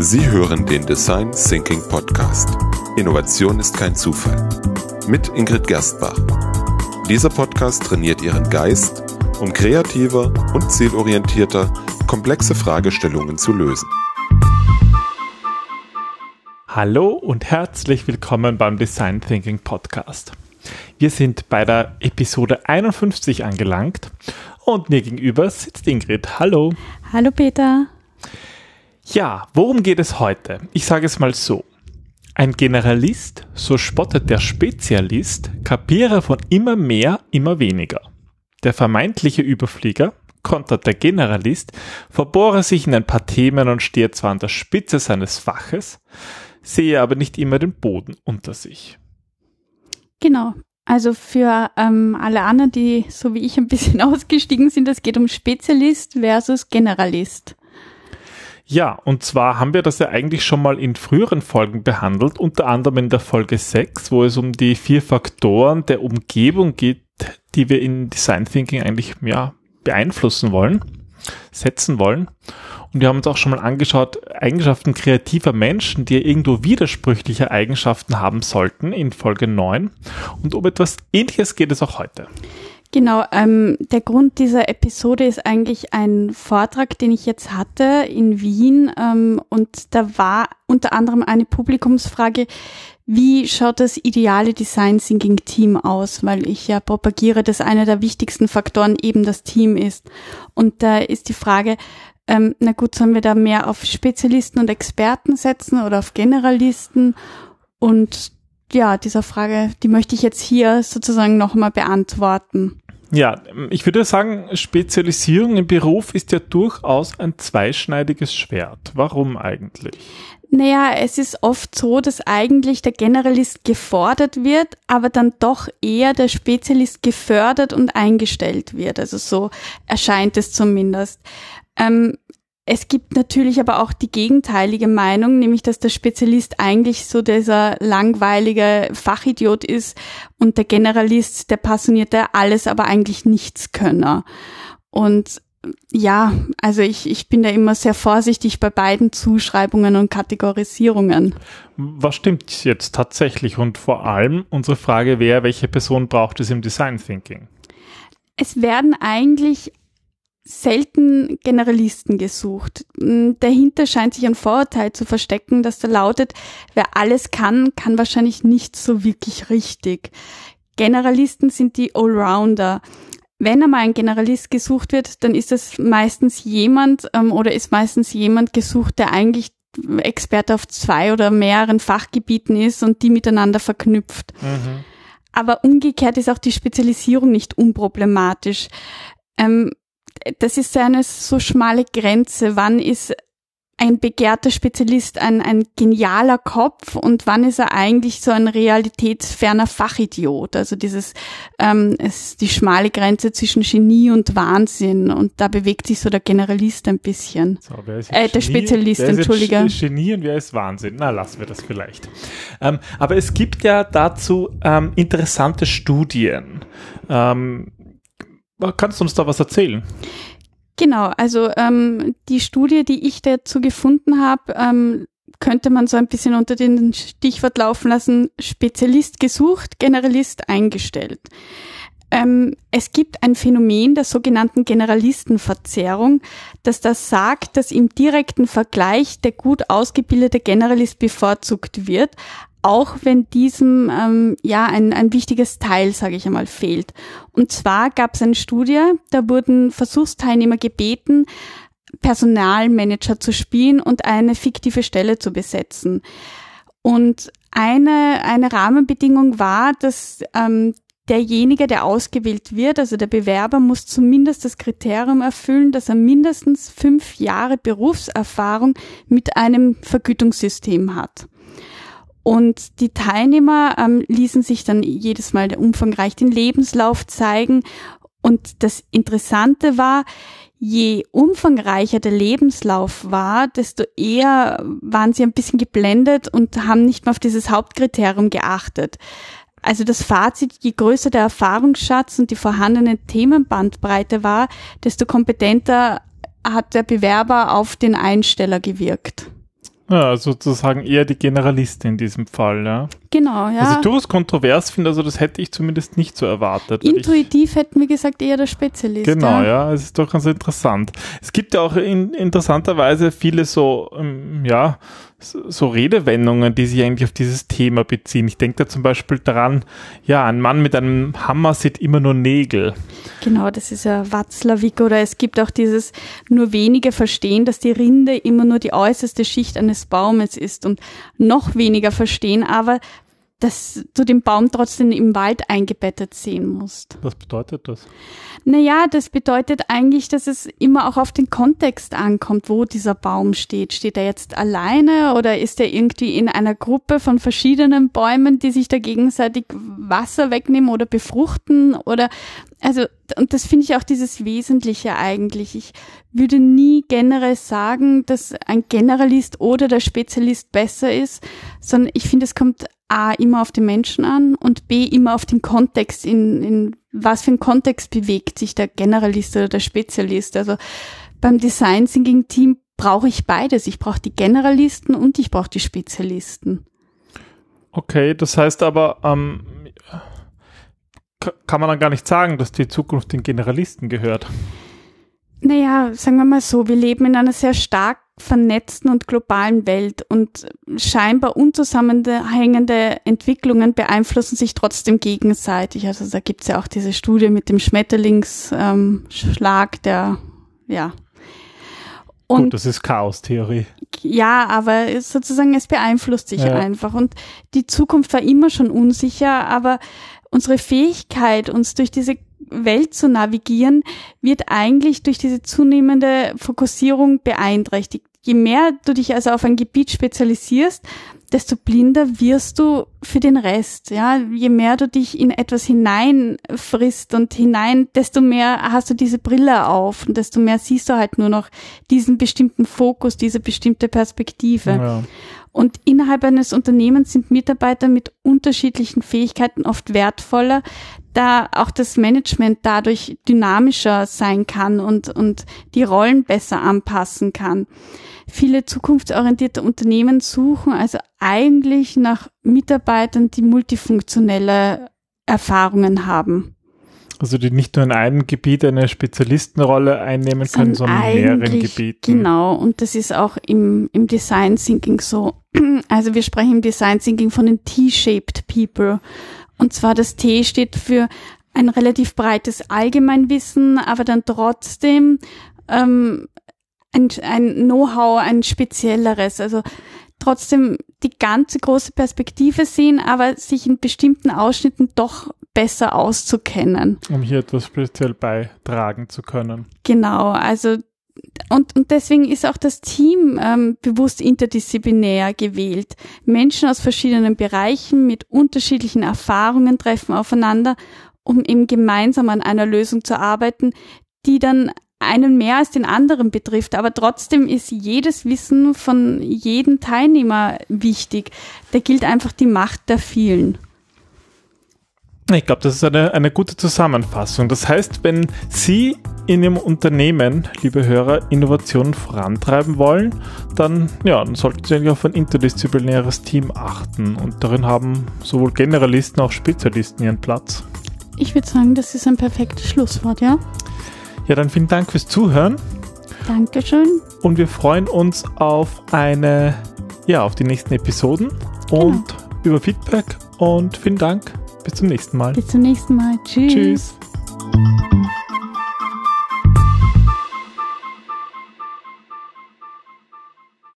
Sie hören den Design Thinking Podcast. Innovation ist kein Zufall. Mit Ingrid Gerstbach. Dieser Podcast trainiert Ihren Geist, um kreativer und zielorientierter komplexe Fragestellungen zu lösen. Hallo und herzlich willkommen beim Design Thinking Podcast. Wir sind bei der Episode 51 angelangt und mir gegenüber sitzt Ingrid. Hallo. Hallo Peter. Ja, worum geht es heute? Ich sage es mal so. Ein Generalist, so spottet der Spezialist, kapiere von immer mehr, immer weniger. Der vermeintliche Überflieger, kontert der Generalist, verbohre sich in ein paar Themen und stehe zwar an der Spitze seines Faches, sehe aber nicht immer den Boden unter sich. Genau. Also für ähm, alle anderen, die so wie ich ein bisschen ausgestiegen sind, es geht um Spezialist versus Generalist. Ja, und zwar haben wir das ja eigentlich schon mal in früheren Folgen behandelt, unter anderem in der Folge 6, wo es um die vier Faktoren der Umgebung geht, die wir in Design Thinking eigentlich ja, beeinflussen wollen, setzen wollen. Und wir haben uns auch schon mal angeschaut, Eigenschaften kreativer Menschen, die irgendwo widersprüchliche Eigenschaften haben sollten in Folge 9. Und um etwas Ähnliches geht es auch heute. Genau, ähm, der Grund dieser Episode ist eigentlich ein Vortrag, den ich jetzt hatte in Wien ähm, und da war unter anderem eine Publikumsfrage, wie schaut das ideale Design Thinking Team aus, weil ich ja propagiere, dass einer der wichtigsten Faktoren eben das Team ist. Und da ist die Frage, ähm, na gut, sollen wir da mehr auf Spezialisten und Experten setzen oder auf Generalisten? Und ja, dieser Frage, die möchte ich jetzt hier sozusagen nochmal beantworten. Ja, ich würde sagen, Spezialisierung im Beruf ist ja durchaus ein zweischneidiges Schwert. Warum eigentlich? Naja, es ist oft so, dass eigentlich der Generalist gefordert wird, aber dann doch eher der Spezialist gefördert und eingestellt wird. Also so erscheint es zumindest. Ähm, es gibt natürlich aber auch die gegenteilige Meinung, nämlich dass der Spezialist eigentlich so dieser langweilige Fachidiot ist und der Generalist der passionierte alles, aber eigentlich nichts könner. Und ja, also ich, ich bin da immer sehr vorsichtig bei beiden Zuschreibungen und Kategorisierungen. Was stimmt jetzt tatsächlich? Und vor allem unsere Frage wäre, welche Person braucht es im Design Thinking? Es werden eigentlich selten Generalisten gesucht. Hm, dahinter scheint sich ein Vorurteil zu verstecken, dass da lautet, wer alles kann, kann wahrscheinlich nicht so wirklich richtig. Generalisten sind die Allrounder. Wenn einmal ein Generalist gesucht wird, dann ist das meistens jemand ähm, oder ist meistens jemand gesucht, der eigentlich Experte auf zwei oder mehreren Fachgebieten ist und die miteinander verknüpft. Mhm. Aber umgekehrt ist auch die Spezialisierung nicht unproblematisch. Ähm, das ist eine so schmale Grenze. Wann ist ein begehrter Spezialist ein, ein genialer Kopf und wann ist er eigentlich so ein realitätsferner Fachidiot? Also dieses ähm, ist die schmale Grenze zwischen Genie und Wahnsinn und da bewegt sich so der Generalist ein bisschen. So, wer ist äh, der Genie? Spezialist, wer entschuldige. Ist Genie und wer ist Wahnsinn? Na, lassen wir das vielleicht. Ähm, aber es gibt ja dazu ähm, interessante Studien. Ähm, Kannst du uns da was erzählen? Genau, also ähm, die Studie, die ich dazu gefunden habe, ähm, könnte man so ein bisschen unter den Stichwort laufen lassen, Spezialist gesucht, Generalist eingestellt. Ähm, es gibt ein Phänomen der sogenannten Generalistenverzerrung, dass das sagt, dass im direkten Vergleich der gut ausgebildete Generalist bevorzugt wird, auch wenn diesem ähm, ja ein, ein wichtiges Teil, sage ich einmal, fehlt. Und zwar gab es eine Studie, da wurden Versuchsteilnehmer gebeten, Personalmanager zu spielen und eine fiktive Stelle zu besetzen. Und eine, eine Rahmenbedingung war, dass ähm, derjenige, der ausgewählt wird, also der Bewerber, muss zumindest das Kriterium erfüllen, dass er mindestens fünf Jahre Berufserfahrung mit einem Vergütungssystem hat. Und die Teilnehmer ähm, ließen sich dann jedes Mal umfangreich den Lebenslauf zeigen. Und das Interessante war, je umfangreicher der Lebenslauf war, desto eher waren sie ein bisschen geblendet und haben nicht mehr auf dieses Hauptkriterium geachtet. Also das Fazit, je größer der Erfahrungsschatz und die vorhandene Themenbandbreite war, desto kompetenter hat der Bewerber auf den Einsteller gewirkt. Ja, sozusagen eher die Generalistin in diesem Fall, ja. Genau, ja. Was ich durchaus kontrovers finde, also das hätte ich zumindest nicht so erwartet. ich- Intuitiv hätten wir gesagt, eher der Spezialist. Genau, ja. ja, es ist doch ganz interessant. Es gibt ja auch in, interessanterweise viele so, ähm, ja, so, Redewendungen, die sich eigentlich auf dieses Thema beziehen. Ich denke da zum Beispiel daran, ja, ein Mann mit einem Hammer sieht immer nur Nägel. Genau, das ist ja Watzlawick oder es gibt auch dieses nur wenige verstehen, dass die Rinde immer nur die äußerste Schicht eines Baumes ist und noch weniger verstehen aber, dass du den Baum trotzdem im Wald eingebettet sehen musst. Was bedeutet das? Naja, das bedeutet eigentlich, dass es immer auch auf den Kontext ankommt, wo dieser Baum steht. Steht er jetzt alleine oder ist er irgendwie in einer Gruppe von verschiedenen Bäumen, die sich da gegenseitig Wasser wegnehmen oder befruchten oder also und das finde ich auch dieses Wesentliche eigentlich. Ich würde nie generell sagen, dass ein Generalist oder der Spezialist besser ist, sondern ich finde, es kommt A immer auf den Menschen an und B immer auf den Kontext, in, in was für ein Kontext bewegt sich der Generalist oder der Spezialist. Also beim Design Thinking Team brauche ich beides. Ich brauche die Generalisten und ich brauche die Spezialisten. Okay, das heißt aber, ähm, ka- kann man dann gar nicht sagen, dass die Zukunft den Generalisten gehört. Naja, sagen wir mal so, wir leben in einer sehr stark vernetzten und globalen Welt und scheinbar unzusammenhängende Entwicklungen beeinflussen sich trotzdem gegenseitig. Also da gibt's ja auch diese Studie mit dem Schmetterlingsschlag, ähm, der ja. Und Gut, das ist Chaos-Theorie. ja, aber es sozusagen, es beeinflusst sich Ja. einfach. Und die Zukunft war immer schon unsicher, aber unsere Fähigkeit, uns durch diese Welt zu navigieren, wird eigentlich durch diese zunehmende Fokussierung beeinträchtigt. Je mehr du dich also auf ein Gebiet spezialisierst, desto blinder wirst du für den Rest. Ja, je mehr du dich in etwas hineinfrisst und hinein, desto mehr hast du diese Brille auf und desto mehr siehst du halt nur noch diesen bestimmten Fokus, diese bestimmte Perspektive. Ja. Und innerhalb eines Unternehmens sind Mitarbeiter mit unterschiedlichen Fähigkeiten oft wertvoller, da auch das Management dadurch dynamischer sein kann und, und die Rollen besser anpassen kann. Viele zukunftsorientierte Unternehmen suchen also eigentlich nach Mitarbeitern, die multifunktionelle Erfahrungen haben. Also die nicht nur in einem Gebiet eine Spezialistenrolle einnehmen können, sondern in mehreren Gebieten. Genau, und das ist auch im, im Design Thinking so. Also wir sprechen im Design Thinking von den T-shaped People. Und zwar das T steht für ein relativ breites Allgemeinwissen, aber dann trotzdem ähm, ein, ein Know-how, ein spezielleres. Also trotzdem die ganze große Perspektive sehen, aber sich in bestimmten Ausschnitten doch besser auszukennen. Um hier etwas speziell beitragen zu können. Genau, also und, und deswegen ist auch das Team ähm, bewusst interdisziplinär gewählt. Menschen aus verschiedenen Bereichen mit unterschiedlichen Erfahrungen treffen aufeinander, um eben gemeinsam an einer Lösung zu arbeiten, die dann einen mehr als den anderen betrifft. Aber trotzdem ist jedes Wissen von jedem Teilnehmer wichtig. Da gilt einfach die Macht der vielen. Ich glaube, das ist eine, eine gute Zusammenfassung. Das heißt, wenn Sie in Ihrem Unternehmen, liebe Hörer, Innovationen vorantreiben wollen, dann, ja, dann sollten Sie eigentlich auf ein interdisziplinäres Team achten. Und darin haben sowohl Generalisten als auch Spezialisten ihren Platz. Ich würde sagen, das ist ein perfektes Schlusswort, ja? Ja, dann vielen Dank fürs Zuhören Dankeschön. und wir freuen uns auf eine, ja, auf die nächsten Episoden und über Feedback und vielen Dank. Bis zum nächsten Mal. Bis zum nächsten Mal. Tschüss. Tschüss.